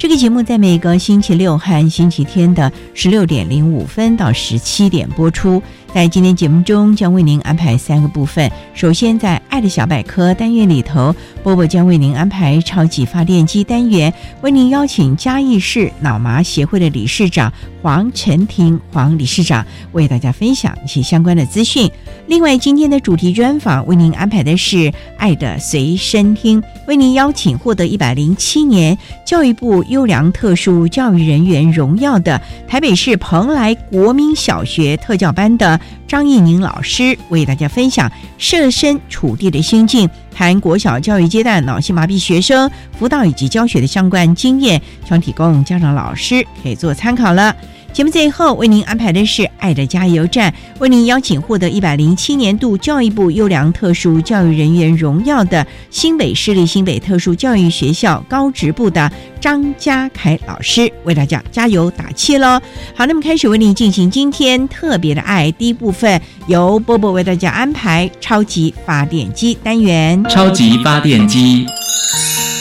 这个节目在每个星期六和星期天的十六点零五分到十七点播出。在今天节目中，将为您安排三个部分。首先，在“爱的小百科”单元里头，波波将为您安排“超级发电机”单元，为您邀请嘉义市脑麻协会的理事长黄晨婷黄理事长为大家分享一些相关的资讯。另外，今天的主题专访为您安排的是“爱的随身听”，为您邀请获得一百零七年教育部优良特殊教育人员荣耀的台北市蓬莱国民小学特教班的张一宁老师，为大家分享设身处地的心境，谈国小教育阶段脑性麻痹学生辅导以及教学的相关经验，想提供家长老师可以做参考了。节目最后为您安排的是“爱的加油站”，为您邀请获得一百零七年度教育部优良特殊教育人员荣耀的新北市立新北特殊教育学校高职部的张家凯老师，为大家加油打气喽！好，那么开始为您进行今天特别的爱第一部分，由波波为大家安排超级发电机单元。超级发电机，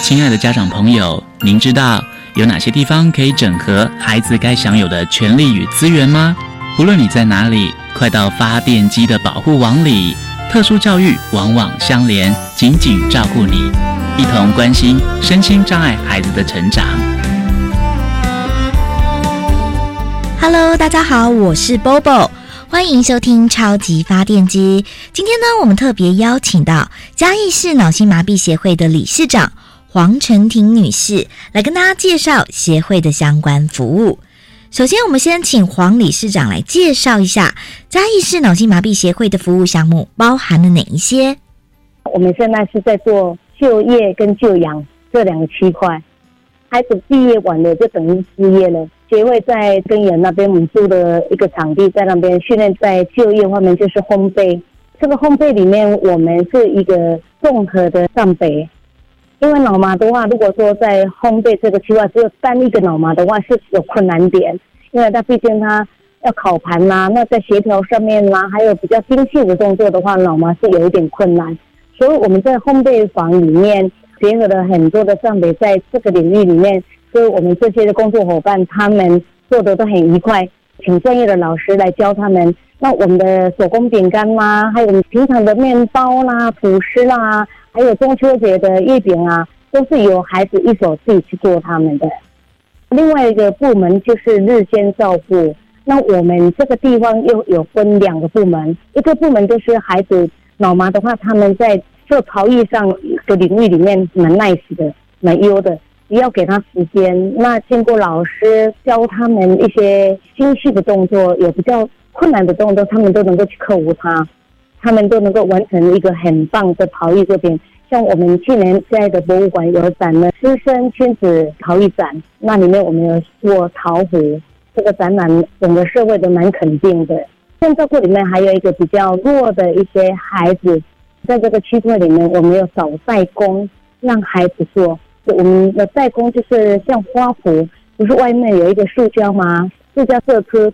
亲爱的家长朋友，您知道？有哪些地方可以整合孩子该享有的权利与资源吗？不论你在哪里，快到发电机的保护网里。特殊教育网网相连，紧紧照顾你，一同关心身心障碍孩子的成长。Hello，大家好，我是 Bobo，欢迎收听超级发电机。今天呢，我们特别邀请到嘉义市脑性麻痹协会的理事长。黄晨婷女士来跟大家介绍协会的相关服务。首先，我们先请黄理事长来介绍一下嘉义市脑性麻痹协会的服务项目包含了哪一些。我们现在是在做就业跟就养这两个区块。孩子毕业完了就等于失业了，协会在根源那边我们租的一个场地，在那边训练，在就业方面就是烘焙。这个烘焙里面，我们是一个综合的上北。因为脑麻的话，如果说在烘焙这个区块只有单一个脑麻的话，是有困难点，因为它毕竟它要烤盘呐，那在协调上面呐，还有比较精细的动作的话，脑麻是有一点困难。所以我们在烘焙房里面结合了很多的上北，在这个领域里面，所以我们这些的工作伙伴他们做的都很愉快，请专业的老师来教他们。那我们的手工饼干啦，还有平常的面包啦、吐司啦。还有中秋节的月饼啊，都是由孩子一手自己去做他们的。另外一个部门就是日间照顾。那我们这个地方又有分两个部门，一个部门就是孩子脑麻的话，他们在做陶艺上的领域里面蛮 nice 的、蛮优的，要给他时间。那经过老师教他们一些精细的动作，有比较困难的动作，他们都能够去克服它。他们都能够完成一个很棒的陶艺作品，像我们去年在的博物馆有展了师生亲子陶艺展，那里面我们有做陶壶，这个展览整个社会都蛮肯定的。像照顾里面还有一个比较弱的一些孩子，在这个区块里面，我们有找代工让孩子做。我们的代工就是像花壶，不是外面有一个塑胶吗？塑胶色车，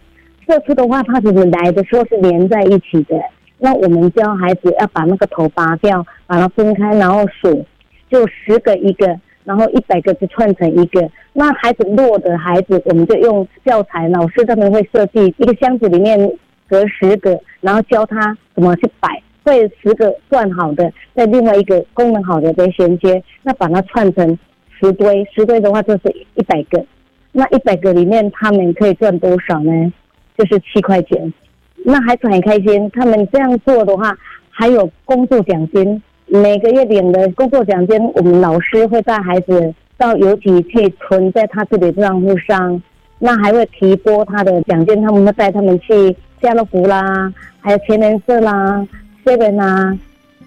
色车的话，它其实来的时候是连在一起的。那我们教孩子要把那个头拔掉，把它分开，然后数，就十个一个，然后一百个就串成一个。那孩子弱的孩子，我们就用教材，老师他们会设计一个箱子里面隔十个，然后教他怎么去摆，会十个串好的，在另外一个功能好的再衔接，那把它串成十堆，十堆的话就是一百个。那一百个里面，他们可以赚多少呢？就是七块钱。那孩子很开心，他们这样做的话，还有工作奖金，每个月领的工作奖金，我们老师会带孩子到邮局去存在他自己的账户上，那还会提拨他的奖金，他们会带他们去家乐福啦，还有全联社啦、seven 啊。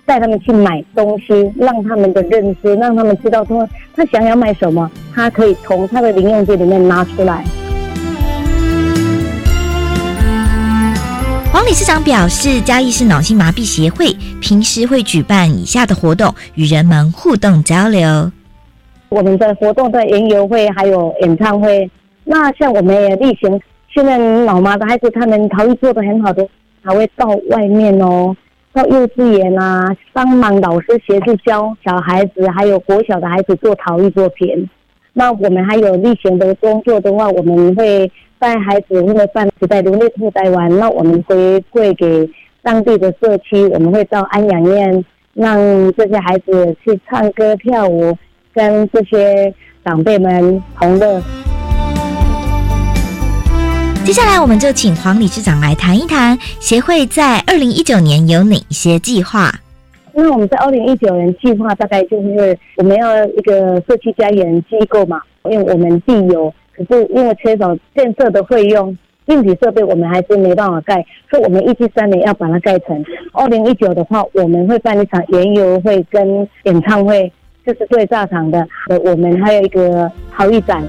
带他们去买东西，让他们的认知，让他们知道说他想要买什么，他可以从他的零用钱里面拿出来。黄理事长表示，嘉义市脑性麻痹协会平时会举办以下的活动，与人们互动交流。我们的活动在研游会还有演唱会，那像我们也例行，现在脑麻的孩子他们陶艺做的很好的，还会到外面哦。到幼稚园啊，帮忙老师协助教小孩子，还有国小的孩子做陶艺作品。那我们还有例行的工作的话，我们会带孩子因为办时代农业特待完，那我们回馈给当地的社区，我们会到安养院，让这些孩子去唱歌跳舞，跟这些长辈们同乐。接下来，我们就请黄理事长来谈一谈协会在二零一九年有哪些计划。那我们在二零一九年计划大概就是我们要一个社区家园机构嘛，因为我们地有，可是因为缺少建设的费用，硬体设备我们还是没办法盖，所以我们预计三年要把它盖成。二零一九的话，我们会办一场研游会跟演唱会，这是最炸场的。呃，我们还有一个陶艺展。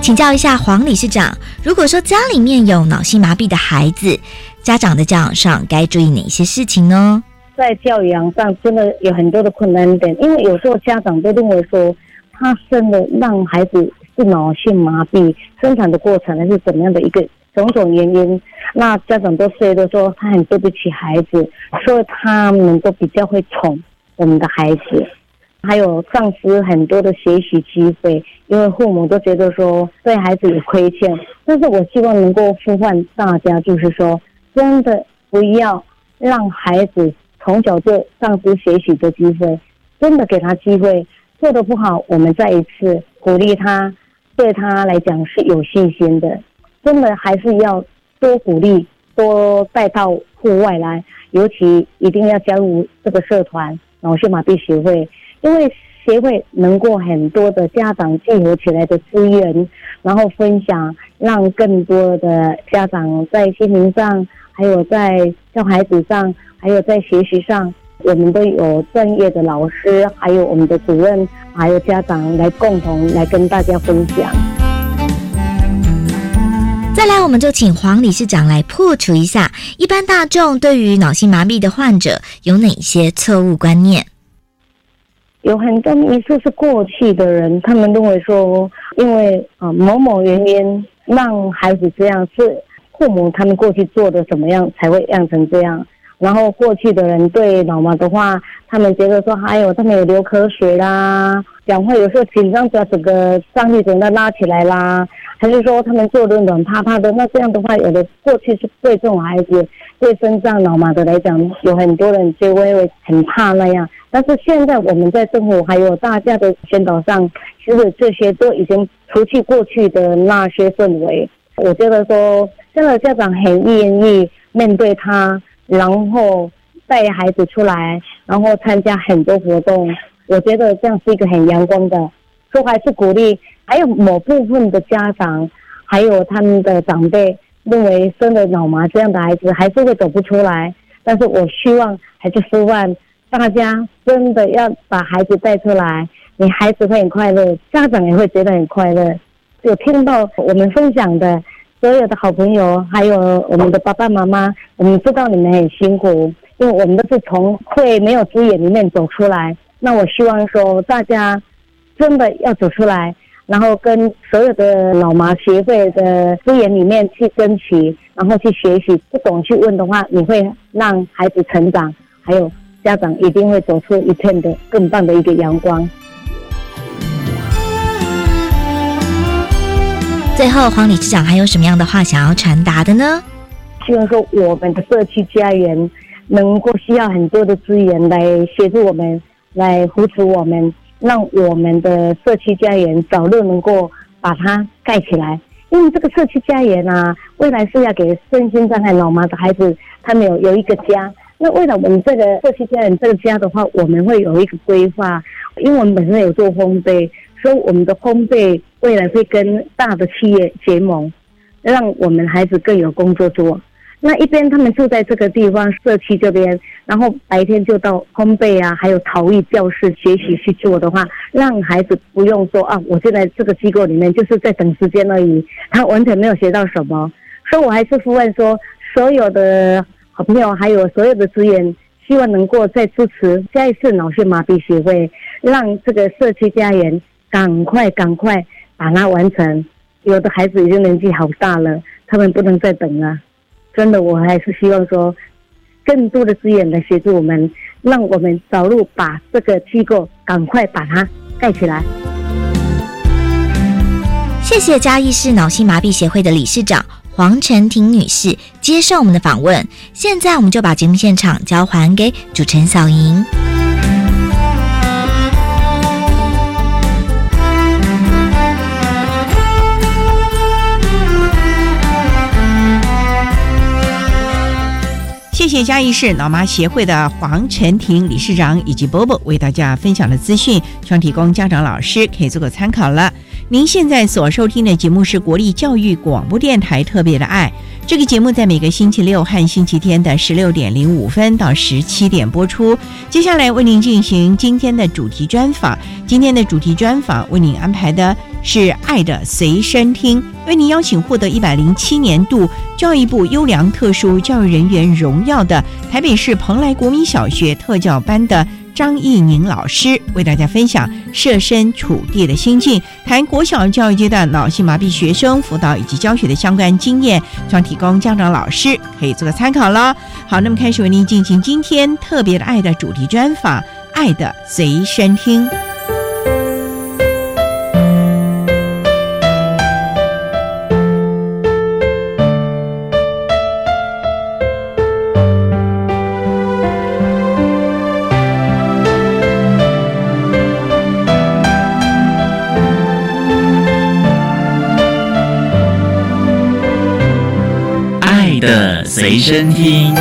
请教一下黄理事长，如果说家里面有脑性麻痹的孩子，家长的教养上该注意哪些事情呢？在教养上真的有很多的困难点，因为有时候家长都认为说，他生的让孩子是脑性麻痹，生产的过程还是怎么样的一个种种原因，那家长都觉得说他很对不起孩子，所以他们都比较会宠我们的孩子。还有丧失很多的学习机会，因为父母都觉得说对孩子有亏欠。但是我希望能够呼唤大家，就是说，真的不要让孩子从小就丧失学习的机会，真的给他机会。做的不好，我们再一次鼓励他，对他来讲是有信心的。真的还是要多鼓励，多带到户外来，尤其一定要加入这个社团脑性麻痹协会。因为协会能够很多的家长聚合起来的资源，然后分享，让更多的家长在心灵上，还有在教孩子上，还有在学习上，我们都有专业的老师，还有我们的主任，还有家长来共同来跟大家分享。再来，我们就请黄理事长来破除一下一般大众对于脑性麻痹的患者有哪些错误观念。有很多迷思是过去的人，他们认为说，因为啊某某原因让孩子这样，是父母他们过去做的怎么样才会养成这样。然后过去的人对老妈的话，他们觉得说，还有他们有流口水啦，讲话有时候紧张，把整个上力整个拉起来啦，还是说他们坐的软趴趴的，那这样的话，有的过去是对这种孩子，对身上老妈的来讲，有很多人就会很怕那样。但是现在我们在政府还有大家的宣导上，其实这些都已经除去过去的那些氛围。我觉得说，现在家长很愿意面对他，然后带孩子出来，然后参加很多活动。我觉得这样是一个很阳光的。所以还是鼓励，还有某部分的家长，还有他们的长辈认为生了脑麻这样的孩子还是会走不出来。但是我希望还是希望。大家真的要把孩子带出来，你孩子会很快乐，家长也会觉得很快乐。有听到我们分享的所有的好朋友，还有我们的爸爸妈妈，我们知道你们很辛苦，因为我们都是从会没有资源里面走出来。那我希望说，大家真的要走出来，然后跟所有的老麻协会的资源里面去争取，然后去学习。不懂去问的话，你会让孩子成长，还有家长一定会走出一片的更棒的一个阳光。最后，黄理事长还有什么样的话想要传达的呢？希望说我们的社区家园能够需要很多的资源来协助我们，来扶持我们，让我们的社区家园早日能够把它盖起来。因为这个社区家园啊，未来是要给身心障碍老妈的孩子，他们有有一个家。那为了我们这个社区家园这个家的话，我们会有一个规划，因为我们本身有做烘焙。说我们的烘焙未来会跟大的企业结盟，让我们孩子更有工作做。那一边他们住在这个地方社区这边，然后白天就到烘焙啊，还有陶艺教室学习去做的话，让孩子不用说啊，我就在这个机构里面就是在等时间而已，他完全没有学到什么。所以我还是呼唤说，所有的好朋友还有所有的资源，希望能够再支持下一次脑性麻痹协会，让这个社区家园。赶快，赶快把它完成！有的孩子已经年纪好大了，他们不能再等了。真的，我还是希望说，更多的资源来协助我们，让我们早日把这个机构赶快把它盖起来。谢谢嘉义市脑性麻痹协会的理事长黄晨婷女士接受我们的访问。现在，我们就把节目现场交还给主持人小莹。谢谢嘉义市脑麻协会的黄晨婷理事长以及波波为大家分享的资讯，希望提供家长老师可以做个参考了。您现在所收听的节目是国立教育广播电台特别的爱。这个节目在每个星期六和星期天的十六点零五分到十七点播出。接下来为您进行今天的主题专访。今天的主题专访为您安排的是《爱的随身听》，为您邀请获得一百零七年度教育部优良特殊教育人员荣耀的台北市蓬莱国民小学特教班的。张义宁老师为大家分享设身处地的心境，谈国小教育阶段脑性麻痹学生辅导以及教学的相关经验，将提供家长老师可以做个参考了。好，那么开始为您进行今天特别的爱的主题专访，《爱的随身听》。随身听。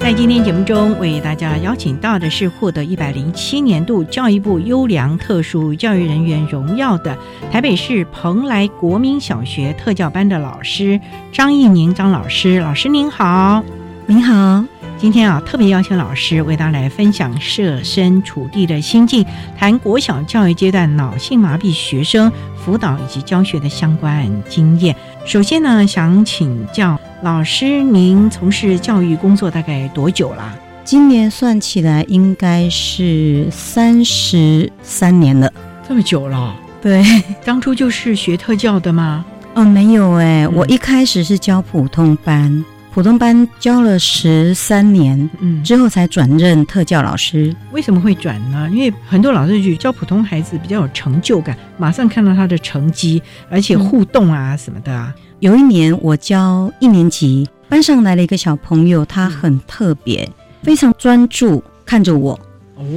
在今天节目中为大家请到的是获得一百零七年度教育部优良特殊教育人员荣耀的台北市蓬莱国民小学特教班的老师张义宁张老师，老师您好，您好。今天啊，特别邀请老师为大家来分享设身处地的心境，谈国小教育阶段脑性麻痹学生辅导以及教学的相关经验。首先呢，想请教老师，您从事教育工作大概多久啦？今年算起来应该是三十三年了，这么久了？对，当初就是学特教的吗？哦，没有哎，我一开始是教普通班。普通班教了十三年，嗯，之后才转任特教老师。为什么会转呢？因为很多老师觉得教普通孩子比较有成就感，马上看到他的成绩，而且互动啊什么的啊。有一年我教一年级，班上来了一个小朋友，他很特别，非常专注看着我，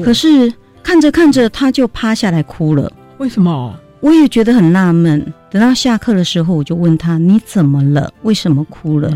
可是看着看着他就趴下来哭了。为什么？我也觉得很纳闷。等到下课的时候，我就问他：“你怎么了？为什么哭了？”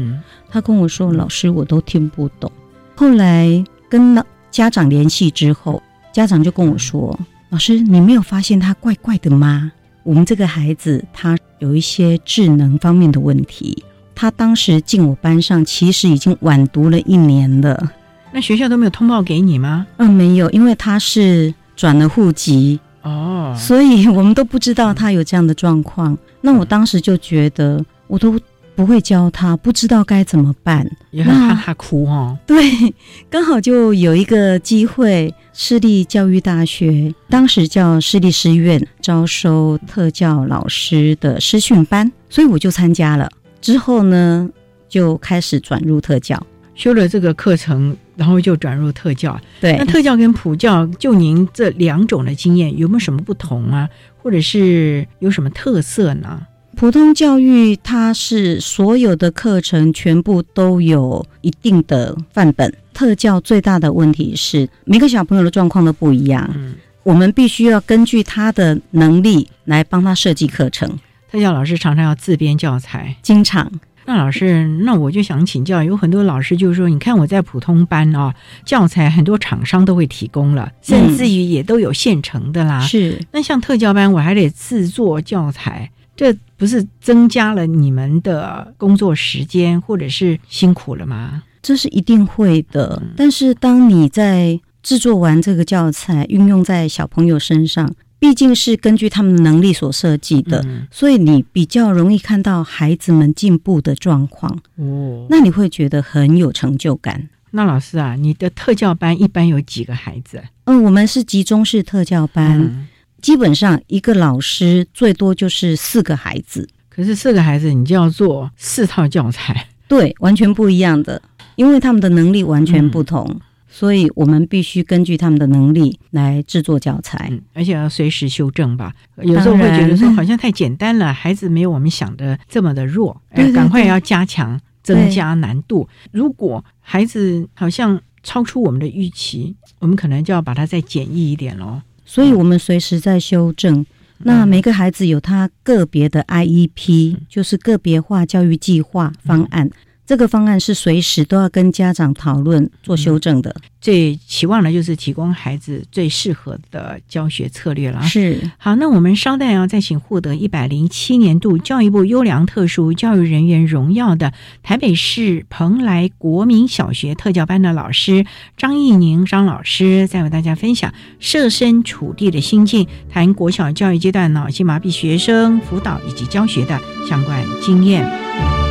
他跟我说：“老师，我都听不懂。”后来跟家长联系之后，家长就跟我说：“老师，你没有发现他怪怪的吗？我们这个孩子他有一些智能方面的问题。”他当时进我班上，其实已经晚读了一年了。那学校都没有通报给你吗？嗯，没有，因为他是转了户籍哦，所以我们都不知道他有这样的状况。那我当时就觉得，我都不会教他，不知道该怎么办。也很怕他哭哦。对，刚好就有一个机会，私立教育大学当时叫私立师院招收特教老师的师训班，所以我就参加了。之后呢，就开始转入特教，修了这个课程，然后就转入特教。对，那特教跟普教，就您这两种的经验有没有什么不同啊？或者是有什么特色呢？普通教育它是所有的课程全部都有一定的范本，特教最大的问题是每个小朋友的状况都不一样，嗯，我们必须要根据他的能力来帮他设计课程。特教老师常常要自编教材，经常那老师，那我就想请教，有很多老师就是说，你看我在普通班啊，教材很多厂商都会提供了，甚至于也都有现成的啦。是那像特教班，我还得制作教材，这不是增加了你们的工作时间或者是辛苦了吗？这是一定会的嗯，但是当你在制作完这个教材，运用在小朋友身上，毕竟是根据他们的能力所设计的，嗯所以你比较容易看到孩子们进步的状况，哦，那你会觉得很有成就感。那老师啊，你的特教班一般有几个孩子？嗯，我们是集中式特教班，嗯，基本上一个老师最多就是四个孩子，可是四个孩子，你就要做四套教材。对，完全不一样的，因为他们的能力完全不同，所以我们必须根据他们的能力来制作教材。嗯，而且要随时修正吧。有时候会觉得说好像太简单了，孩子没有我们想的这么的弱，赶快要加强，增加难度。如果孩子好像超出我们的预期，我们可能就要把它再简易一点喽。所以我们随时在修正。那每个孩子有他个别的 IEP，就是个别化教育计划方案。这个方案是随时都要跟家长讨论做修正的。最期望的就是提供孩子最适合的教学策略了。是好，那我们稍待啊再请获得一百零七年度教育部优良特殊教育人员荣耀的台北市蓬莱国民小学特教班的老师张义宁张老师，再为大家分享设身处地的心境，谈国小教育阶段脑性麻痹学生辅导以及教学的相关经验。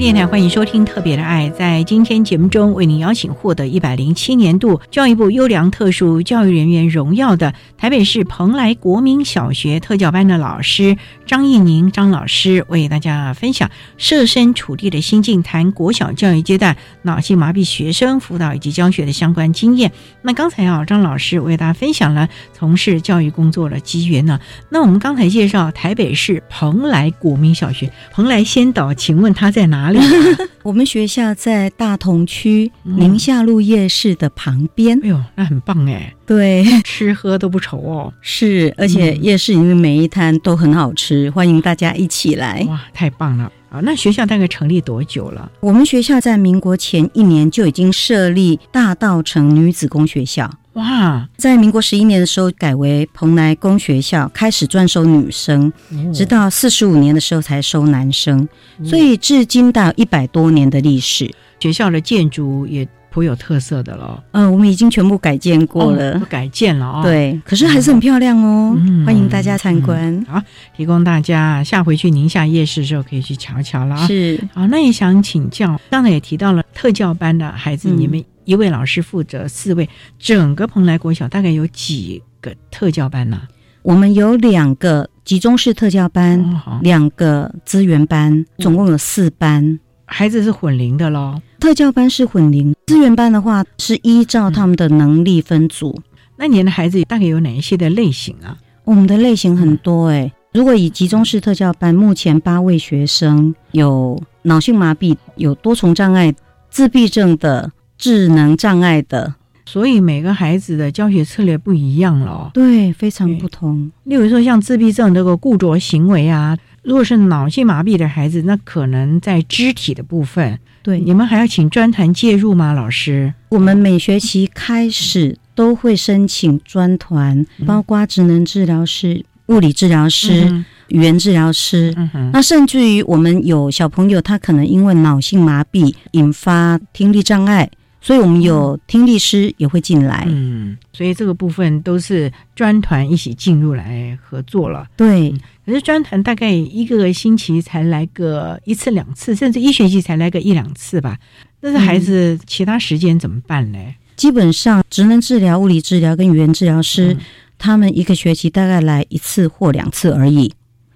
电台欢迎收听《特别的爱》。在今天节目中，为您邀请获得一百零七年度教育部优良特殊教育人员荣耀的台北市蓬莱国民小学特教班的老师张义宁张老师，为大家分享设身处地的心境，谈国小教育阶段脑性麻痹学生辅导以及教学的相关经验。那刚才啊，张老师为大家分享了从事教育工作的机缘呢。那我们刚才介绍台北市蓬莱国民小学，蓬莱先导，请问它在哪哪里啊？我们学校在大同区嗯宁夏路夜市的旁边。哎呦，那很棒哎，对，吃喝都不愁哦。是，而且嗯夜市里面每一摊都很好吃，欢迎大家一起来。哇，太棒了啊！那学校大概成立多久了？我们学校在民国前一年就已经设立大道城女子工学校，哇，在民国十一年的时候改为蓬莱宫学校，开始专收女生，哦。直到四十五年的时候才收男生，所以至今到一百多年的历史。学校的建筑也颇有特色的了，呃，我们已经全部改建过了，改建了哦。，对，可是？还是？很漂亮哦，欢迎大家参观。好，提供大家下回去宁夏夜市的时候可以去瞧瞧了啊。是，好，那也想请教，刚才也提到了特教班的孩子，你们一位老师负责四位，整个蓬莱国小大概有几个特教班呢、我们有两个集中式特教班，两个资源班，总共有四班。孩子是混龄的喽。特教班是混龄，资源班的话是依照他们的能力分组。那你的孩子大概有哪一些的类型啊？我们的类型很多诶、如果以集中式特教班，目前八位学生有脑性麻痹、有多重障碍、自闭症的、智能障碍的，所以每个孩子的教学策略不一样了哦。对，非常不同。例如说，像自闭症这个固着行为啊，如果是脑性麻痹的孩子，那可能在肢体的部分，对，你们还要请专团介入吗？老师？我们每学期开始都会申请专团，包括职能治疗师、物理治疗师、嗯语言治疗师。嗯，那甚至于我们有小朋友，他可能因为脑性麻痹引发听力障碍，所以我们有听力师也会进来。嗯，所以这个部分都是专团一起进入来合作了。对，可是专团大概一个星期才来个一次两次，甚至一学期才来个一两次吧。但是孩子其他时间怎么办呢？基本上职能治疗、物理治疗跟语言治疗师，嗯他们一个学期大概来一次或两次而已。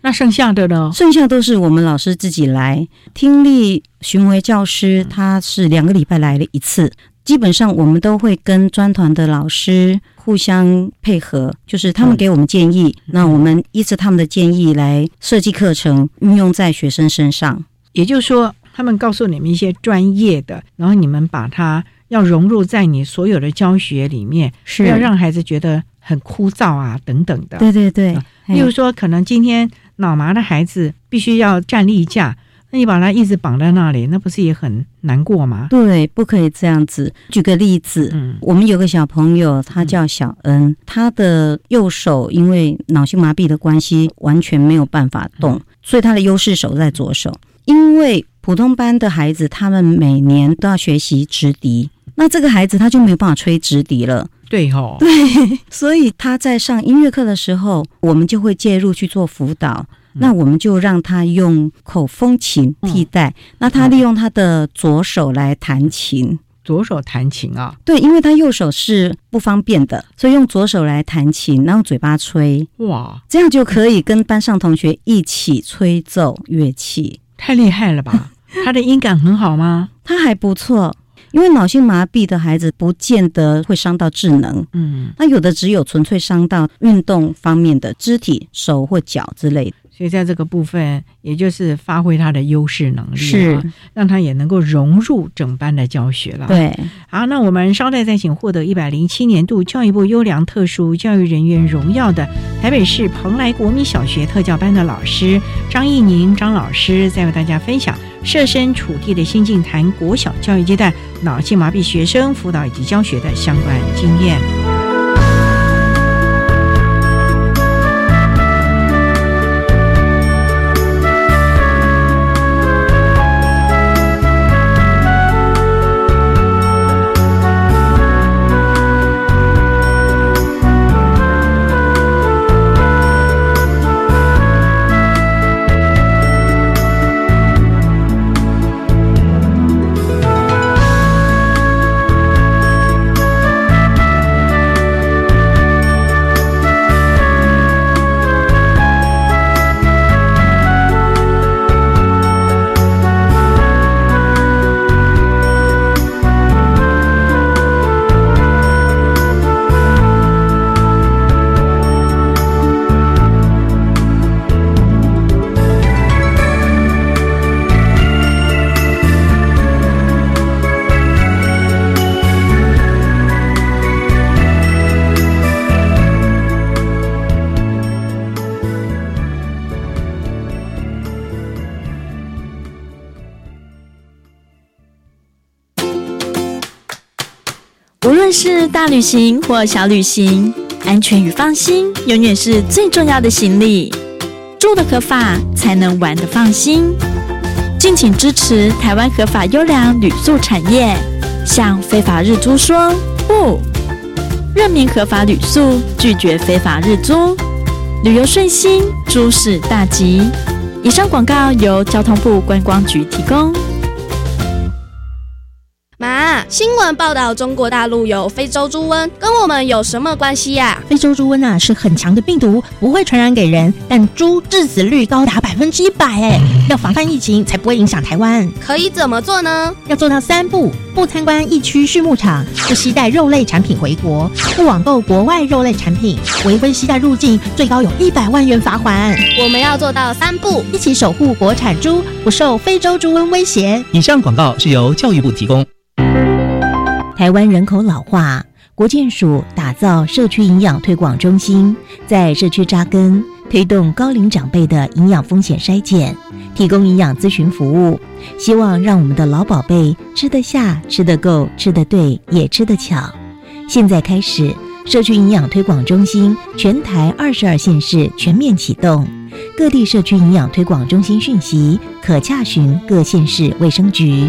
那剩下的呢？剩下都是我们老师自己来。听力巡回教师他是两个礼拜来了一次，基本上我们都会跟专团的老师互相配合，就是他们给我们建议，那我们依着他们的建议来设计课程，运用在学生身上。也就是说，他们告诉你们一些专业的，然后你们把它要融入在你所有的教学里面，是要让孩子觉得很枯燥啊等等的。对对对啊，例如说，可能今天脑麻的孩子必须要站立架，那你把他一直绑在那里，那不是也很难过吗？对，不可以这样子。举个例子，嗯我们有个小朋友，他叫小恩，他的右手因为脑性麻痹的关系，完全没有办法动，所以他的优势手在左手。因为普通班的孩子，他们每年都要学习直笛，那这个孩子他就没有办法吹直笛了。对哦，所以他在上音乐课的时候，我们就会介入去做辅导。那我们就让他用口风琴替代，那他利用他的左手来弹琴。左手弹琴啊，对，因为他右手是不方便的，所以用左手来弹琴，然后嘴巴吹，哇，这样就可以跟班上同学一起吹奏乐器。太厉害了吧！他的音感很好吗？他还不错，因为脑性麻痹的孩子不见得会伤到智能，嗯，那有的只有纯粹伤到运动方面的肢体，手或脚之类的。所以在这个部分，也就是发挥他的优势能力、啊，是，让他也能够融入整班的教学了。，对，好，那我们稍待再请获得一百零七年度教育部优良特殊教育人员荣耀的台北市蓬莱国民小学特教班的老师张义宁张老师，再为大家分享设身处地的心境谈国小教育阶段脑性麻痹学生辅导以及教学的相关经验。大旅行或小旅行，安全与放心永远是最重要的行李。住的合法，才能玩的放心。敬请支持台湾合法优良旅宿产业，向非法日租说不，任命合法旅宿，拒绝非法日租，旅游顺心，诸事大吉。以上广告由交通部观光局提供。妈，新闻报道中国大陆有非洲猪瘟，跟我们有什么关系呀？非洲猪瘟啊是很强的病毒，不会传染给人，但猪致死率高达百分之一百，哎，要防范疫情才不会影响台湾。可以怎么做呢？要做到三步：不参观疫区畜牧场，不携带肉类产品回国，不网购国外肉类产品，违规携带入境，最高有一百万元罚款。我们要做到三步，一起守护国产猪不受非洲猪瘟威胁。以上广告是由教育部提供。台湾人口老化，国健署打造社区营养推广中心，在社区扎根，推动高龄长辈的营养风险筛检，提供营养咨询服务，希望让我们的老宝贝吃得下、吃得够、吃得对，也吃得巧。现在开始，社区营养推广中心全台二十二县市全面启动，各地社区营养推广中心讯息可洽询各县市卫生局。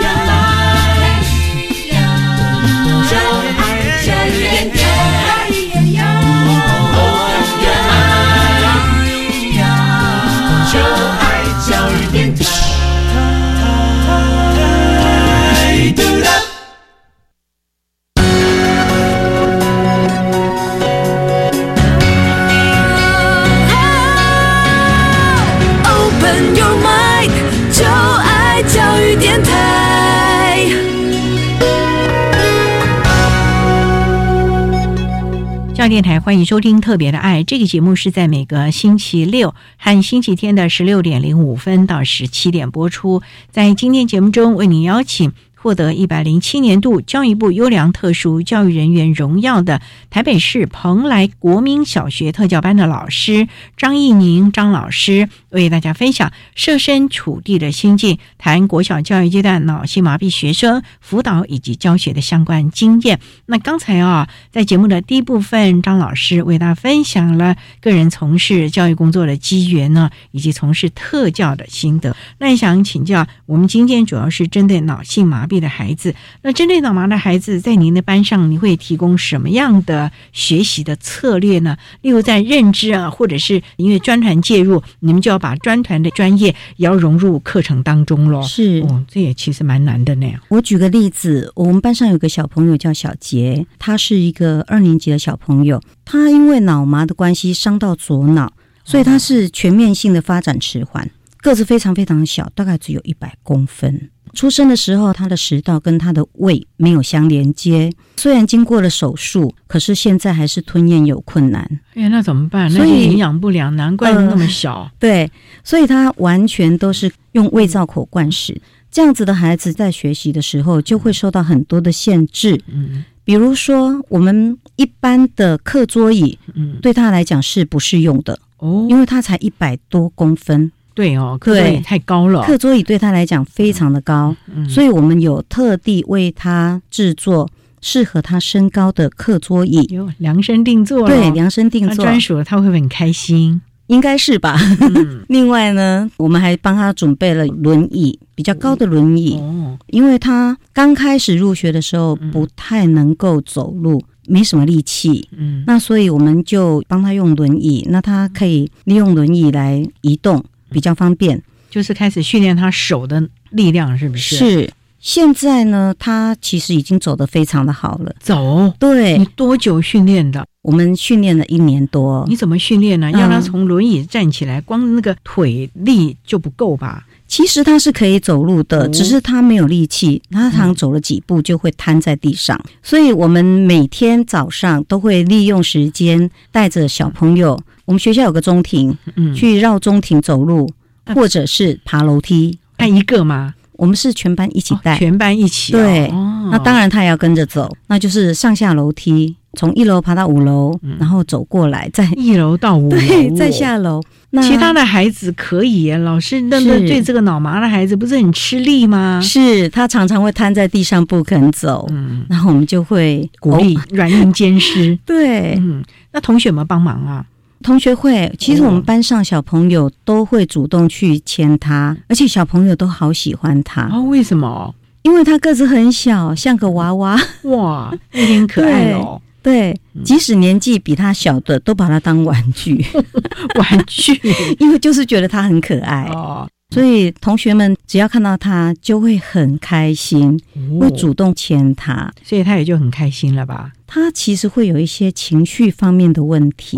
电台欢迎收听《特别的爱》这个节目，是在每个星期六和星期天的十六点零五分到十七点播出。在今天节目中，为您邀请。获得一百零七年度教育部优良特殊教育人员荣耀的台北市蓬莱国民小学特教班的老师张义宁张老师，为大家分享设身处地的心境，谈国小教育阶段脑性麻痹学生辅导以及教学的相关经验。那刚才啊，在节目的第一部分，张老师为大家分享了个人从事教育工作的机缘呢，以及从事特教的心得。那想请教，我们今天主要是针对脑性麻痹。的孩子，那针对脑麻的孩子，在您的班上，你会提供什么样的学习的策略呢？例如在认知啊，或者是因为专团介入，你们就要把专团的专业也要融入课程当中咯。是，哦，这也其实蛮难的那样。我举个例子，我们班上有个小朋友叫小杰，他是一个二年级的小朋友，他因为脑麻的关系伤到左脑，所以他是全面性的发展迟缓，个子非常非常小，大概只有一百公分。出生的时候，他的食道跟他的胃没有相连接。虽然经过了手术，可是现在还是吞咽有困难。哎，那怎么办？所以营养不良，难怪那么小。对，所以他完全都是用胃造口灌食。这样子的孩子在学习的时候就会受到很多的限制。嗯，比如说我们一般的课桌椅，嗯，对他来讲是不适用的哦，因为他才一百多公分。对哦，课桌椅太高了，课桌椅对他来讲非常的高，所以我们有特地为他制作适合他身高的课桌椅，量身定做，对，量身定做。专属，他会很开心，应该是吧？另外呢，我们还帮他准备了轮椅，比较高的轮椅，哦，因为他刚开始入学的时候不太能够走路，没什么力气，嗯，那所以我们就帮他用轮椅，那他可以利用轮椅来移动。比较方便，就是开始训练他手的力量，是不是？是。现在呢，他其实已经走得非常的好了。走，对。你多久训练的？我们训练了一年多。你怎么训练呢？让他从轮椅站起来，光那个腿力就不够吧？其实他是可以走路的，只是他没有力气，他常走了几步就会瘫在地上。所以我们每天早上都会利用时间带着小朋友。我们学校有个中庭，嗯，去绕中庭走路，或者是爬楼梯。带一个吗？我们是全班一起带，全班一起。对，那当然他也要跟着走，那就是上下楼梯，从一楼爬到五楼，然后走过来，再一楼到五楼，对，再下楼。那其他的孩子可以，老师那那对这个脑麻的孩子不是很吃力吗？是他常常会瘫在地上不肯走，嗯，然后我们就会鼓励 软硬兼施。对，嗯，那同学们帮忙啊。同学会，其实我们班上小朋友都会主动去牵他，而且小朋友都好喜欢他。哦，为什么？因为他个子很小，像个娃娃。哇，有点可爱哦。对，即使年纪比他小的，都把他当玩具。玩具，因为就是觉得他很可爱哦。所以同学们只要看到他，就会很开心，会主动牵他。所以他也就很开心了吧？他其实会有一些情绪方面的问题。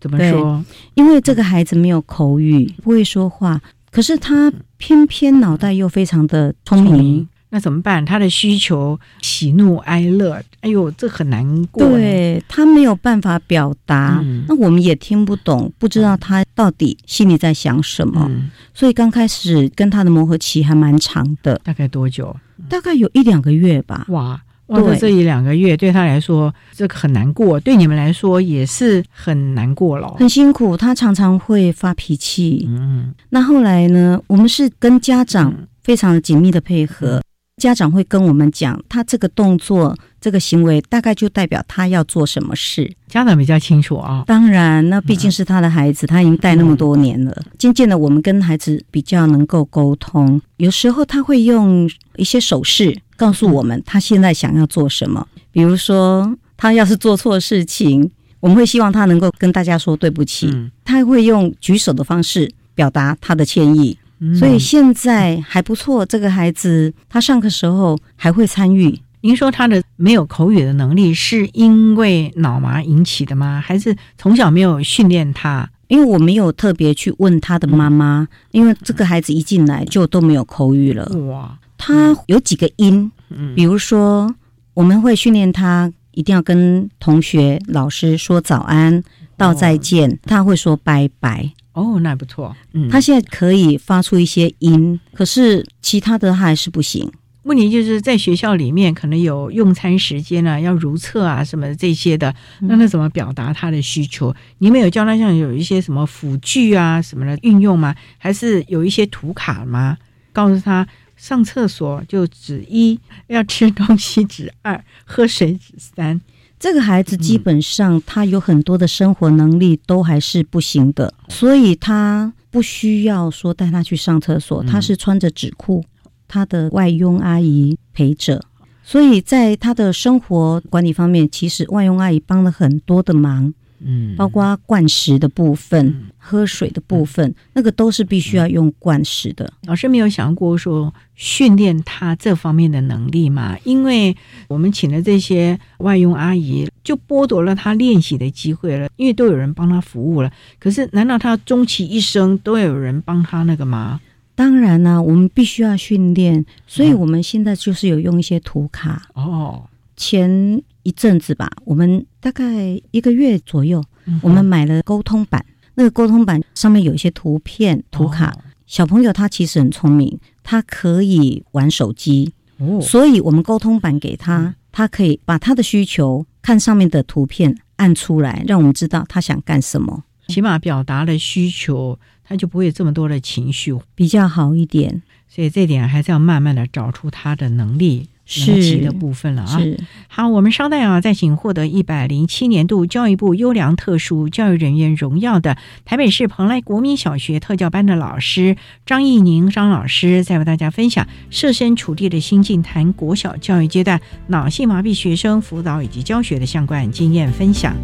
怎么说？因为这个孩子没有口语，不会说话，可是他偏偏脑袋又非常的聪明。那怎么办？他的需求喜怒哀乐，哎呦，这很难过。对他没有办法表达，那我们也听不懂，不知道他到底心里在想什么。所以刚开始跟他的磨合期还蛮长的，大概多久？大概有一两个月吧。哇。哇，这一两个月对他来说，这个很难过；对你们来说也是很难过了，很辛苦。他常常会发脾气。嗯，那后来呢？我们是跟家长非常紧密的配合，家长会跟我们讲，他这个动作、这个行为，大概就代表他要做什么事。家长比较清楚啊。当然，那毕竟是他的孩子，他已经带那么多年了。渐渐的，我们跟孩子比较能够沟通。有时候他会用一些手势。告诉我们他现在想要做什么，比如说他要是做错事情，我们会希望他能够跟大家说对不起。他会用举手的方式表达他的歉意，所以现在还不错。这个孩子他上课时候还会参与。您说他的没有口语的能力是因为脑麻引起的吗？还是从小没有训练他？因为我没有特别去问他的妈妈，因为这个孩子一进来就都没有口语了。哇！他有几个音，比如说我们会训练他一定要跟同学、老师说早安、道再见，他会说拜拜。哦，那不错。嗯，他现在可以发出一些音，可是其他的他还是不行。问题就是在学校里面可能有用餐时间啊，要如厕啊什么这些的，那他怎么表达他的需求？你们有教他像有一些什么辅具啊什么的运用吗？还是有一些图卡吗？告诉他。上厕所就指一，要吃东西指二，喝水指三。这个孩子基本上他有很多的生活能力都还是不行的，所以他不需要说带他去上厕所，他是穿着纸裤，他的外佣阿姨陪着，所以在他的生活管理方面，其实外佣阿姨帮了很多的忙。嗯，包括灌食的部分、喝水的部分，那个都是必须要用灌食的。老师没有想过说训练他这方面的能力吗？因为我们请的这些外佣阿姨，就剥夺了他练习的机会了。因为都有人帮他服务了，可是难道他终其一生都要有人帮他那个吗？当然呢，我们必须要训练，所以我们现在就是有用一些图卡哦，前。一阵子吧，我们大概一个月左右，我们买了沟通板。那个沟通板上面有一些图片、图卡。小朋友他其实很聪明，他可以玩手机，所以我们沟通板给他，他可以把他的需求看上面的图片按出来，让我们知道他想干什么。起码表达了需求，他就不会有这么多的情绪，比较好一点。所以这点还是要慢慢的找出他的能力。是的部分了啊，好，我们稍待啊，再请获得一百零七年度教育部优良特殊教育人员荣耀的台北市蓬莱国民小学特教班的老师张义宁张老师，再为大家分享设身处地的心境，谈国小教育阶段脑性麻痹学生辅导以及教学的相关经验分享。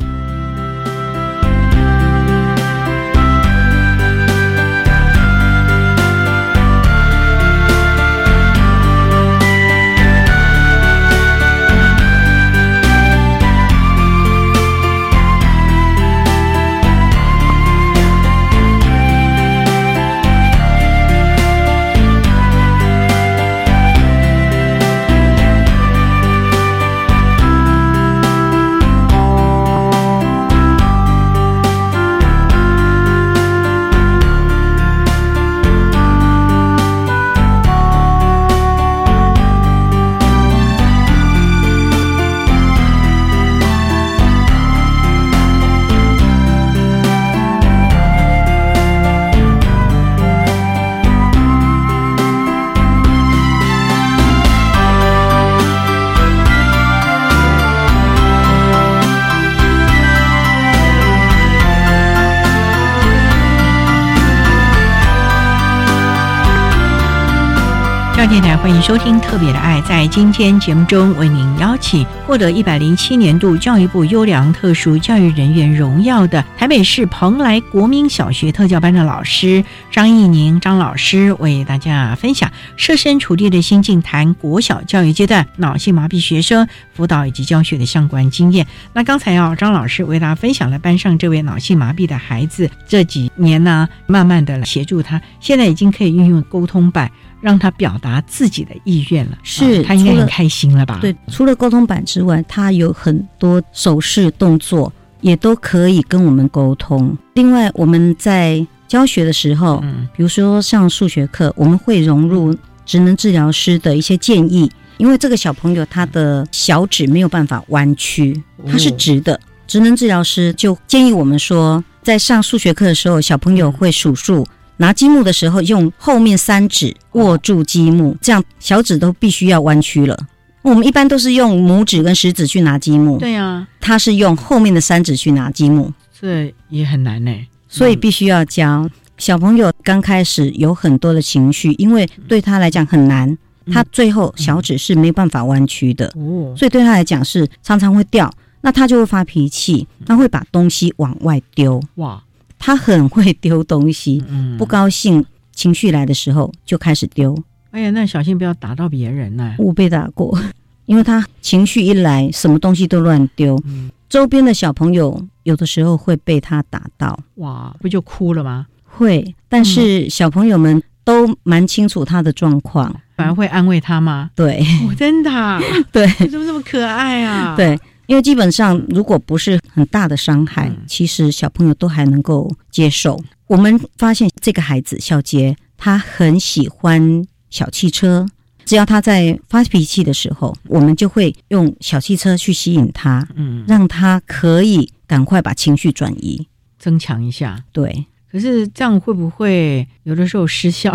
欢迎收听《特别的爱》。在今天节目中，为您邀请获得一百零七年度教育部优良特殊教育人员荣耀的台北市蓬莱国民小学特教班的老师张义宁张老师，为大家分享设身处地的心境，谈国小教育阶段脑性麻痹学生辅导以及教学的相关经验。那刚才啊，张老师为大家分享了班上这位脑性麻痹的孩子这几年呢，慢慢的协助他，现在已经可以运用沟通板。让他表达自己的意愿了，是他应该很开心了吧？对，除了沟通板之外，他有很多手势动作也都可以跟我们沟通。另外，我们在教学的时候，嗯，比如说上数学课，我们会融入职能治疗师的一些建议，因为这个小朋友他的小指没有办法弯曲，他是直的。职能治疗师就建议我们说，在上数学课的时候，小朋友会数数。拿积木的时候，用后面三指握住积木，这样小指都必须要弯曲了。我们一般都是用拇指跟食指去拿积木，对呀，他是用后面的三指去拿积木，这也很难呢。所以必须要教小朋友刚开始有很多的情绪，因为对他来讲很难，他最后小指是没办法弯曲的，所以对他来讲是常常会掉，那他就会发脾气，他会把东西往外丢。哇！他很会丢东西，不高兴、情绪来的时候就开始丢。哎呀，那小心不要打到别人呢。我被打过，因为他情绪一来，什么东西都乱丢。嗯周边的小朋友有的时候会被他打到，哇，不就哭了吗？会，但是小朋友们都蛮清楚他的状况，反而会安慰他吗？对，真的，对，怎么这么可爱啊？对。因为基本上，如果不是很大的伤害，其实小朋友都还能够接受。我们发现这个孩子小杰，他很喜欢小汽车。只要他在发脾气的时候，我们就会用小汽车去吸引他，嗯，让他可以赶快把情绪转移，增强一下。对，可是这样会不会有的时候失效？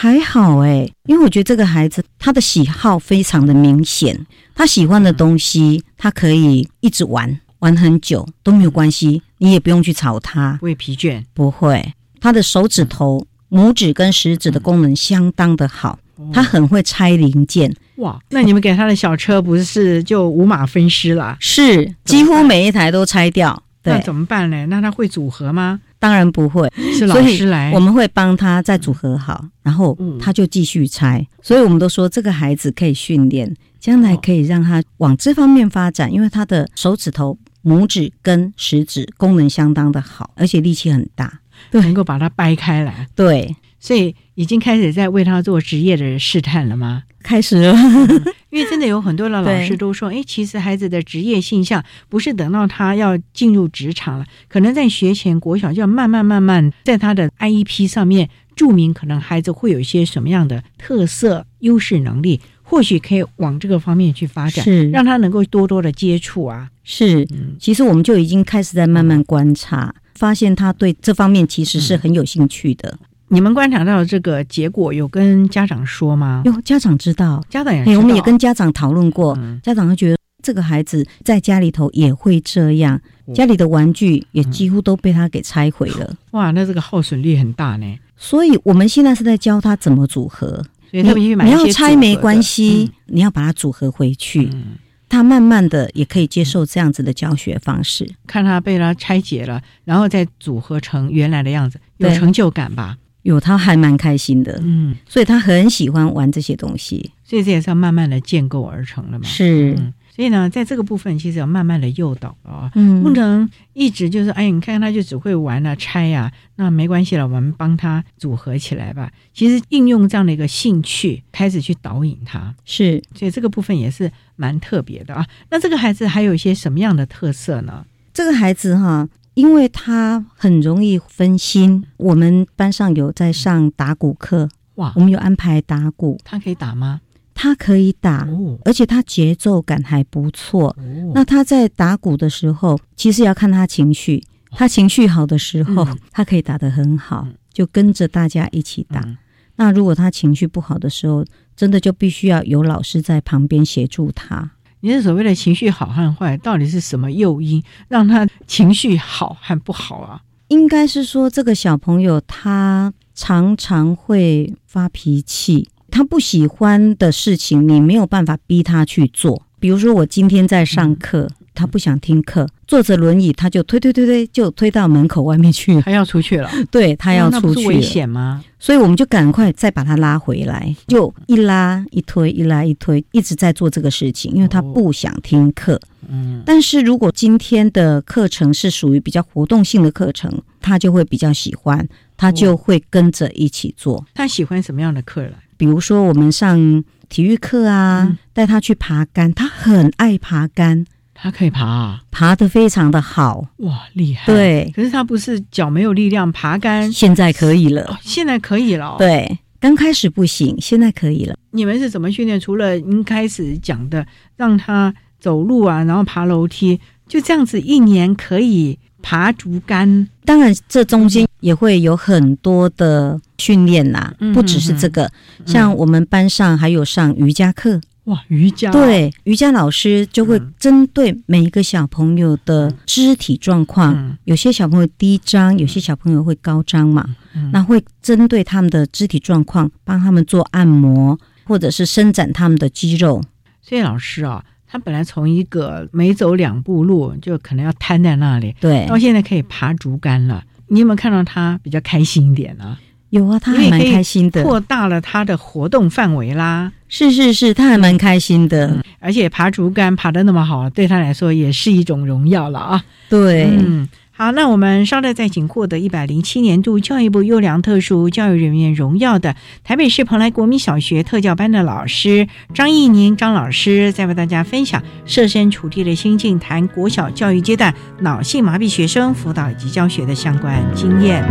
还好哎，因为我觉得这个孩子他的喜好非常的明显，他喜欢的东西他可以一直玩玩很久都没有关系，你也不用去吵他，不会疲倦，不会。他的手指头、拇指跟食指的功能相当的好，他很会拆零件。哇，那你们给他的小车不是就五马分尸了？是，几乎每一台都拆掉。那怎么办呢？那他会组合吗？当然不会，是老师来，我们会帮他再组合好，然后他就继续拆。所以我们都说这个孩子可以训练，将来可以让他往这方面发展，因为他的手指头、拇指跟食指功能相当的好，而且力气很大，能够把它掰开来。对，所以已经开始在为他做职业的试探了吗？开始了，因为真的有很多的老师都说，哎，其实孩子的职业性向不是等到他要进入职场了，可能在学前国小就要慢慢慢慢在他的 IEP 上面注明，可能孩子会有一些什么样的特色、优势能力，或许可以往这个方面去发展，是让他能够多多的接触啊。是，其实我们就已经开始在慢慢观察，发现他对这方面其实是很有兴趣的。你们观察到这个结果，有跟家长说吗？有家长知道，家长也，我们也跟家长讨论过。家长会觉得这个孩子在家里头也会这样，家里的玩具也几乎都被他给拆毁了。哇，那这个耗损率很大呢。所以我们现在是在教他怎么组合。所以你你要拆没关系，你要把它组合回去。他慢慢的也可以接受这样子的教学方式。看他被他拆解了，然后再组合成原来的样子，有成就感吧。有他还蛮开心的，嗯，所以他很喜欢玩这些东西，所以这也是要慢慢的建构而成的嘛。是，所以呢，在这个部分其实要慢慢的诱导啊，嗯，不能一直就是哎，你看看他就只会玩啊、拆呀，那没关系了，我们帮他组合起来吧。其实应用这样的一个兴趣，开始去导引他，是，所以这个部分也是蛮特别的啊。那这个孩子还有一些什么样的特色呢？这个孩子哈。因为他很容易分心，我们班上有在上打鼓课，哇，我们有安排打鼓，他可以打吗？他可以打，而且他节奏感还不错。那他在打鼓的时候，其实要看他情绪，他情绪好的时候，他可以打得很好，就跟着大家一起打。那如果他情绪不好的时候，真的就必须要有老师在旁边协助他。你是所谓的情绪好和坏，到底是什么诱因让他情绪好和不好啊？应该是说，这个小朋友他常常会发脾气，他他不喜欢的事情，你没有办法逼他去做。比如说，我今天在上课，他不想听课，坐着轮椅，他就推推推推，就推到门口外面去，他要出去了。对他要出去，危险吗？所以我们就赶快再把他拉回来，就一拉一推，一拉一推，一直在做这个事情，因为他不想听课。嗯，但是如果今天的课程是属于比较活动性的课程，他就会比较喜欢，他就会跟着一起做。他喜欢什么样的课了？比如说我们上。体育课啊，带他去爬杆，他很爱爬杆，他可以爬，啊，爬得非常的好，哇，厉害！对，可是他不是脚没有力量爬杆，现在可以了，现在可以了，对，刚开始不行，现在可以了。你们是怎么训练？除了您开始讲的，让他走路啊，然后爬楼梯，就这样子，一年可以爬竹竿。当然，这中间也会有很多的。训练呐，不只是这个，像我们班上还有上瑜伽课哇，瑜伽对瑜伽老师就会针对每一个小朋友的肢体状况，有些小朋友低张，有些小朋友会高张嘛，那会针对他们的肢体状况帮他们做按摩，或者是伸展他们的肌肉。所以老师啊，他本来从一个每走两步路就可能要瘫在那里，对，到现在可以爬竹竿了。你有没有看到他比较开心一点呢？有啊，他还蛮开心的，扩大了他的活动范围啦。是是是，他还蛮开心的，而且爬竹竿爬的那么好，对他来说也是一种荣耀了啊。对，嗯，好，那我们稍待再请获得一百零七年度教育部优良特殊教育人员荣耀的台北市蓬莱国民小学特教班的老师张义宁张老师，再为大家分享设身处地的心境，谈国小教育阶段脑性麻痹学生辅导以及教学的相关经验。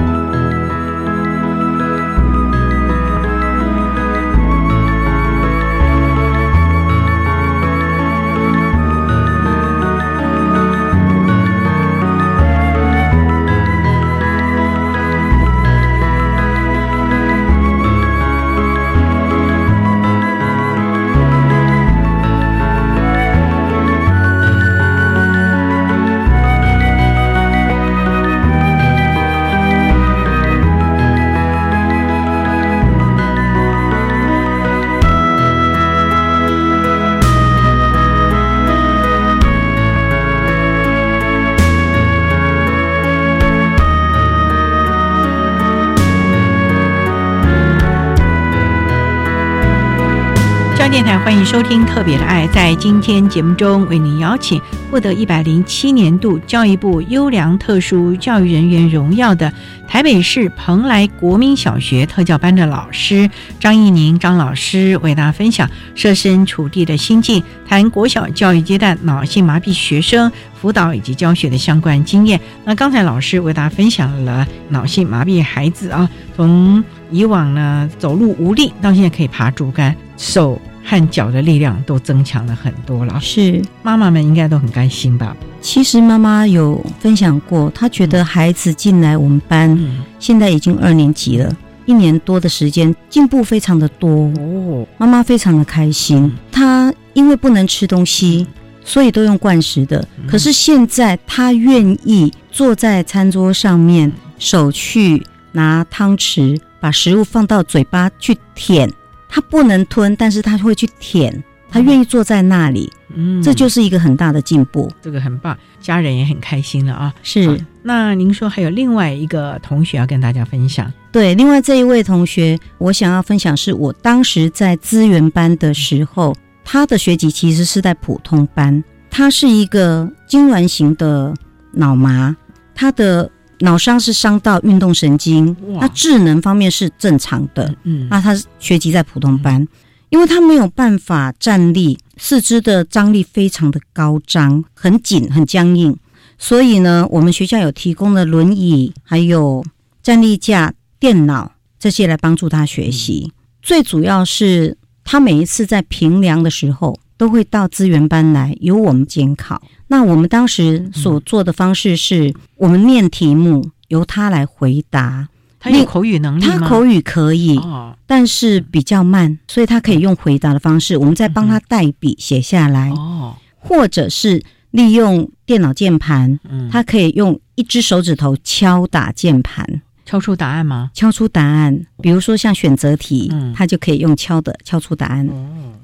电台欢迎收听《特别的爱》。在今天节目中，为您邀请获得一百零七年度教育部优良特殊教育人员荣耀的台北市蓬莱国民小学特教班的老师张义宁张老师，为大家分享设身处地的心境，谈国小教育阶段脑性麻痹学生辅导以及教学的相关经验。那刚才老师为大家分享了脑性麻痹孩子啊，从以往呢走路无力，到现在可以爬竹竿，手。和脚的力量都增强了很多了，是。妈妈们应该都很开心吧？其实妈妈有分享过，她觉得孩子进来我们班，现在已经二年级了，一年多的时间进步非常的多。哦，妈妈非常的开心。她因为不能吃东西，所以都用灌食的，可是现在她愿意坐在餐桌上面，手去拿汤匙，把食物放到嘴巴去舔。他不能吞，但是他会去舔，他愿意坐在那里，嗯，这就是一个很大的进步，这个很棒，家人也很开心了啊。是，那您说还有另外一个同学要跟大家分享？对，另外这一位同学，我想要分享是我当时在资源班的时候，他的学籍其实是在普通班，他是一个痉挛型的脑麻，他的。脑伤是伤到运动神经，那智能方面是正常的。嗯，那他学籍在普通班，因为他没有办法站立，四肢的张力非常的高张，很紧很僵硬，所以呢，我们学校有提供的轮椅，还有站立架、电脑这些来帮助他学习。最主要是他每一次在平凉的时候，都会到资源班来，由我们监考。那我们当时所做的方式是，我们念题目，由他来回答。他有口语能力吗？他口语可以，但是比较慢，所以他可以用回答的方式，我们再帮他代笔写下来。哦，或者是利用电脑键盘，他可以用一只手指头敲打键盘。敲出答案吗？敲出答案，比如说像选择题，他就可以用敲的敲出答案，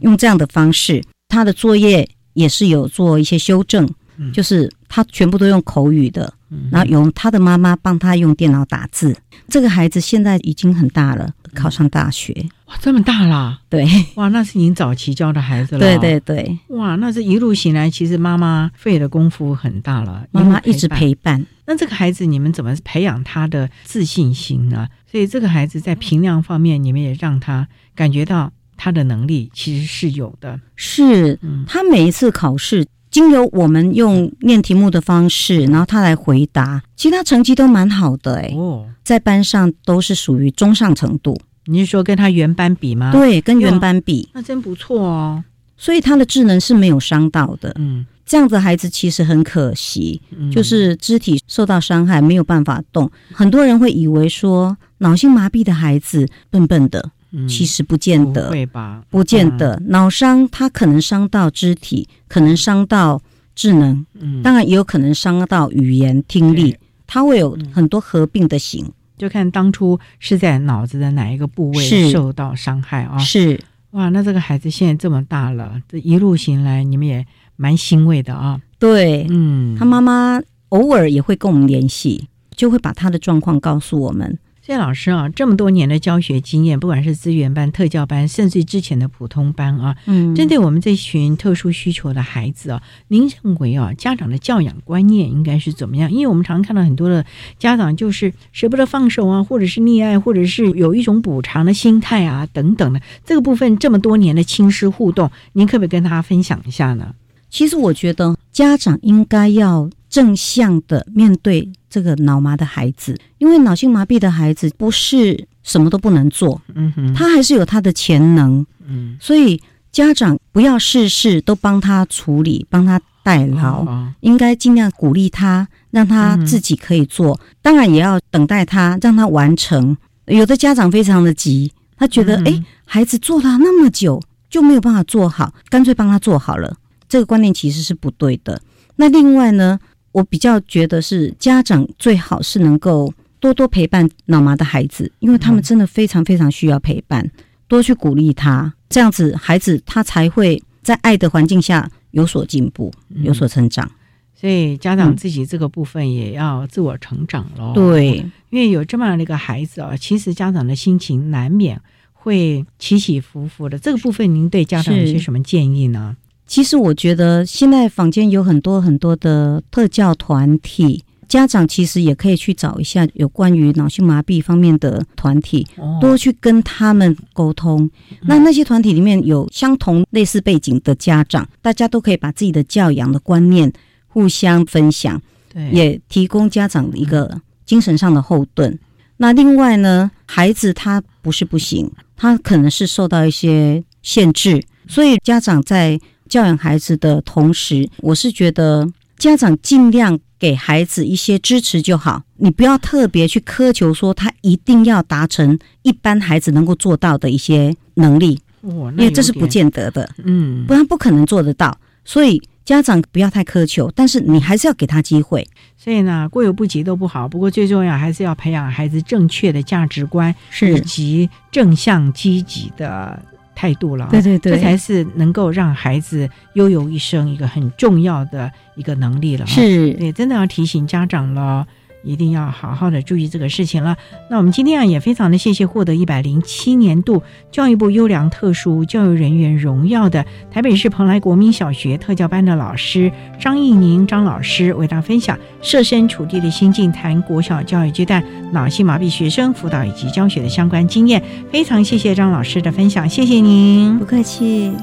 用这样的方式。他的作业也是有做一些修正，就是他全部都用口语的，然后由他的妈妈帮他用电脑打字。这个孩子现在已经很大了，考上大学，哇，这么大啦？对，哇，那是您早期教的孩子了。对对对，哇，那这一路行来，其实妈妈费的功夫很大了，妈妈一直陪伴。那这个孩子，你们怎么培养他的自信心呢？所以这个孩子在评量方面，你们也让他感觉到他的能力其实是有的。是，他每一次考试，经由我们用念题目的方式，然后他来回答，其实他成绩都蛮好的，哎，哦，在班上都是属于中上程度。你是说跟他原班比吗？对，跟原班比，那真不错哦。所以他的智能是没有伤到的。嗯。这样子孩子其实很可惜，就是肢体受到伤害，没有办法动。很多人会以为说脑性麻痹的孩子笨笨的，其实不见得，会吧？不见得。脑伤它可能伤到肢体，可能伤到智能，嗯当然也有可能伤到语言听力，它会有很多合并的型，就看当初是在脑子的哪一个部位受到伤害啊？是哇，那这个孩子现在这么大了，这一路行来，你们也。蛮欣慰的啊，对，嗯，他妈妈偶尔也会跟我们联系，就会把他的状况告诉我们。谢老师啊，这么多年的教学经验，不管是资源班、特教班，甚至之前的普通班啊，嗯，针对我们这群特殊需求的孩子啊，您认为啊，家长的教养观念应该是怎么样？因为我们常看到很多的家长就是舍不得放手啊，或者是溺爱，或者是有一种补偿的心态啊，等等的。这个部分这么多年的亲师互动，您可不可以跟大家分享一下呢？其实我觉得家长应该要正向的面对这个脑麻的孩子，因为脑性麻痹的孩子不是什么都不能做，嗯哼，他还是有他的潜能，嗯，所以家长不要事事都帮他处理、帮他代劳，应该尽量鼓励他，让他自己可以做，当然也要等待他，让他完成。有的家长非常的急，他觉得哎，孩子做了那么久就没有办法做好，干脆帮他做好了。这个观念其实是不对的。那另外呢，我比较觉得是家长最好是能够多多陪伴脑麻的孩子，因为他们真的非常非常需要陪伴，多去鼓励他，这样子孩子他才会在爱的环境下有所进步、有所成长。所以家长自己这个部分也要自我成长喽。对，因为有这么样的一个孩子啊，其实家长的心情难免会起起伏伏的。这个部分，您对家长有些什么建议呢？其实我觉得现在坊间有很多很多的特教团体，家长其实也可以去找一下有关于脑性麻痹方面的团体，多去跟他们沟通。那那些团体里面有相同类似背景的家长，大家都可以把自己的教养的观念互相分享，对，也提供家长一个精神上的后盾。那另外呢，孩子他不是不行，他可能是受到一些限制，所以家长在。教养孩子的同时，我是觉得家长尽量给孩子一些支持就好，你不要特别去苛求说他一定要达成一般孩子能够做到的一些能力，因为这是不见得的，嗯，不然不可能做得到。所以家长不要太苛求，但是你还是要给他机会。所以呢，过犹不及都不好。不过最重要还是要培养孩子正确的价值观，以及正向积极的。态度了，对对对，这才是能够让孩子悠游一生一个很重要的一个能力了。是，对，真的要提醒家长了。一定要好好的注意这个事情了。那我们今天啊，也非常的谢谢获得一百零七年度教育部优良特殊教育人员荣耀的台北市蓬莱国民小学特教班的老师张义宁张老师，为大家分享设身处地的心境，谈国小教育阶段脑性麻痹学生辅导以及教学的相关经验。非常谢谢张老师的分享，谢谢您，不客气。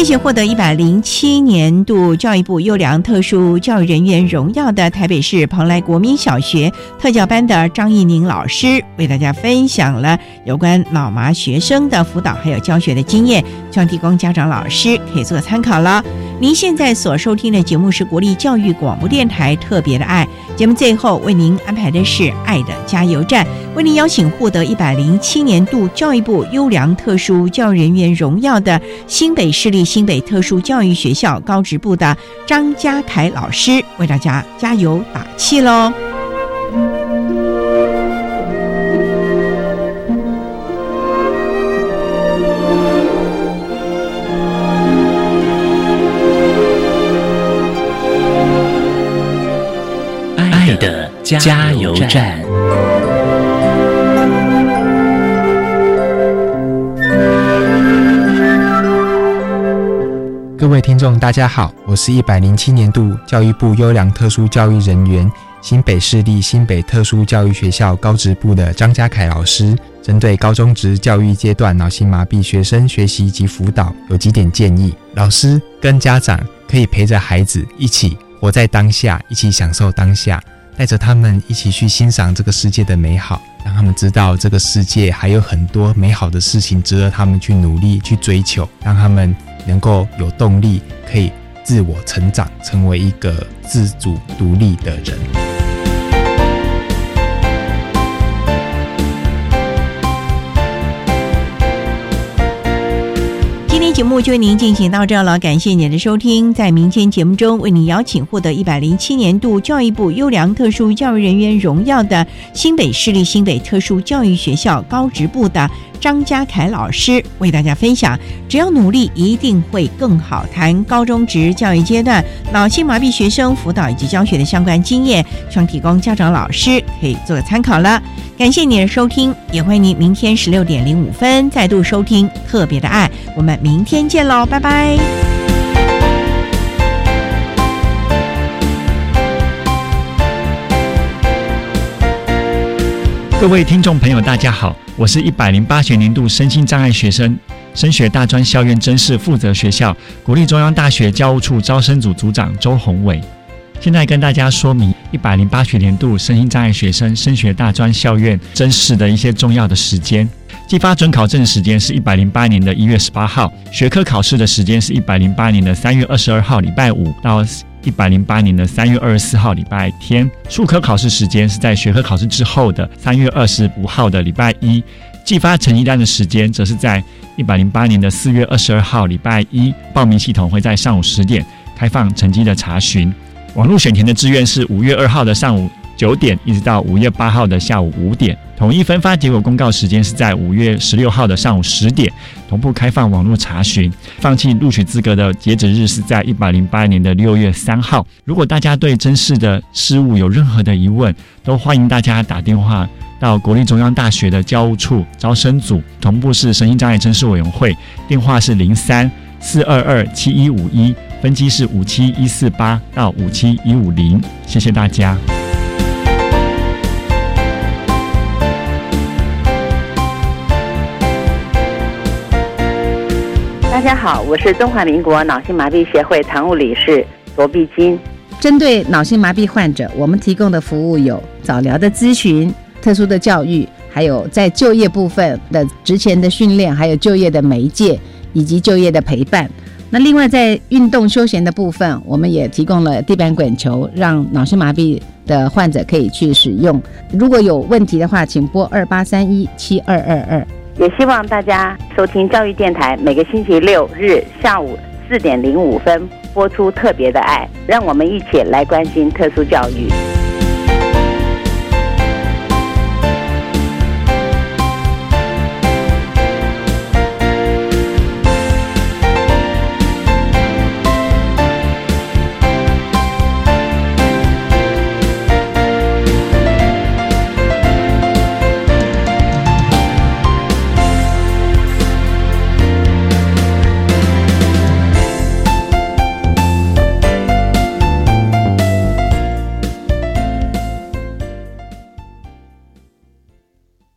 谢谢获得一百零七年度教育部优良特殊教育人员荣耀的台北市蓬莱国民小学特教班的张义宁老师，为大家分享了有关脑麻学生的辅导还有教学的经验，希望提供家长老师可以做参考了。您现在所收听的节目是国立教育广播电台特别的爱节目，最后为您安排的是爱的加油站，为您邀请获得一百零七年度教育部优良特殊教育人员荣耀的新北市立新北特殊教育学校高职部的张家凯老师，为大家加油打气喽！加油站。各位听众，大家好，我是一百零七年度教育部优良特殊教育人员新北市立新北特殊教育学校高职部的张家凯老师，针对高中职教育阶段脑性麻痹学生学习及辅导，有几点建议。老师跟家长可以陪着孩子一起活在当下，一起享受当下，带着他们一起去欣赏这个世界的美好，让他们知道这个世界还有很多美好的事情值得他们去努力去追求，让他们。能够有动力，可以自我成长，成为一个自主独立的人。节目就为您进行到这了，感谢您的收听。在明天节目中，为您邀请获得一百零七年度教育部优良特殊教育人员荣耀的新北市立新北特殊教育学校高职部的张家凯老师，为大家分享：只要努力，一定会更好。谈高中职教育阶段脑性麻痹学生辅导以及教学的相关经验，希望提供家长老师可以做个参考了。感谢您的收听，也欢迎您明天十六点零五分再度收听《特别的爱》，我们明天见喽，拜拜。各位听众朋友，大家好，我是一百零八学年度身心障碍学生升学大专校院真试负责学校国立中央大学教务处招生组组长周宏伟。现在跟大家说明一百零八学年度身心障碍学生升学大专校院真试的一些重要的时间。寄发准考证时间是一百零八年的一月十八号，学科考试的时间是一百零八年的三月二十二号礼拜五到一百零八年的三月二十四号礼拜天。数科考试时间是在学科考试之后的三月二十五号的礼拜一。寄发成绩单的时间则是在一百零八年的四月二十二号礼拜一。报名系统会在上午十点开放成绩的查询。网络选填的志愿是五月二号的上午九点，一直到五月八号的下午五点。统一分发结果公告时间是在五月十六号的上午十点，同步开放网络查询。放弃录取资格的截止日是在一百零八年的六月三号。如果大家对真试的事务有任何的疑问，都欢迎大家打电话到国立中央大学的教务处招生组，同步是身心障碍真试委员会，电话是零三四二二七一五一。分机是五七一四八到五七一五零，谢谢大家。大家好，我是中华民国脑性麻痹协会常务理事罗碧金。针对脑性麻痹患者，我们提供的服务有早疗的咨询、特殊的教育，还有在就业部分的职前的训练，还有就业的媒介以及就业的陪伴。那另外，在运动休闲的部分，我们也提供了地板滚球，让脑性麻痹的患者可以去使用。如果有问题的话，请拨二八三一七二二二。也希望大家收听教育电台，每个星期六日下午四点零五分播出特别的爱，让我们一起来关心特殊教育。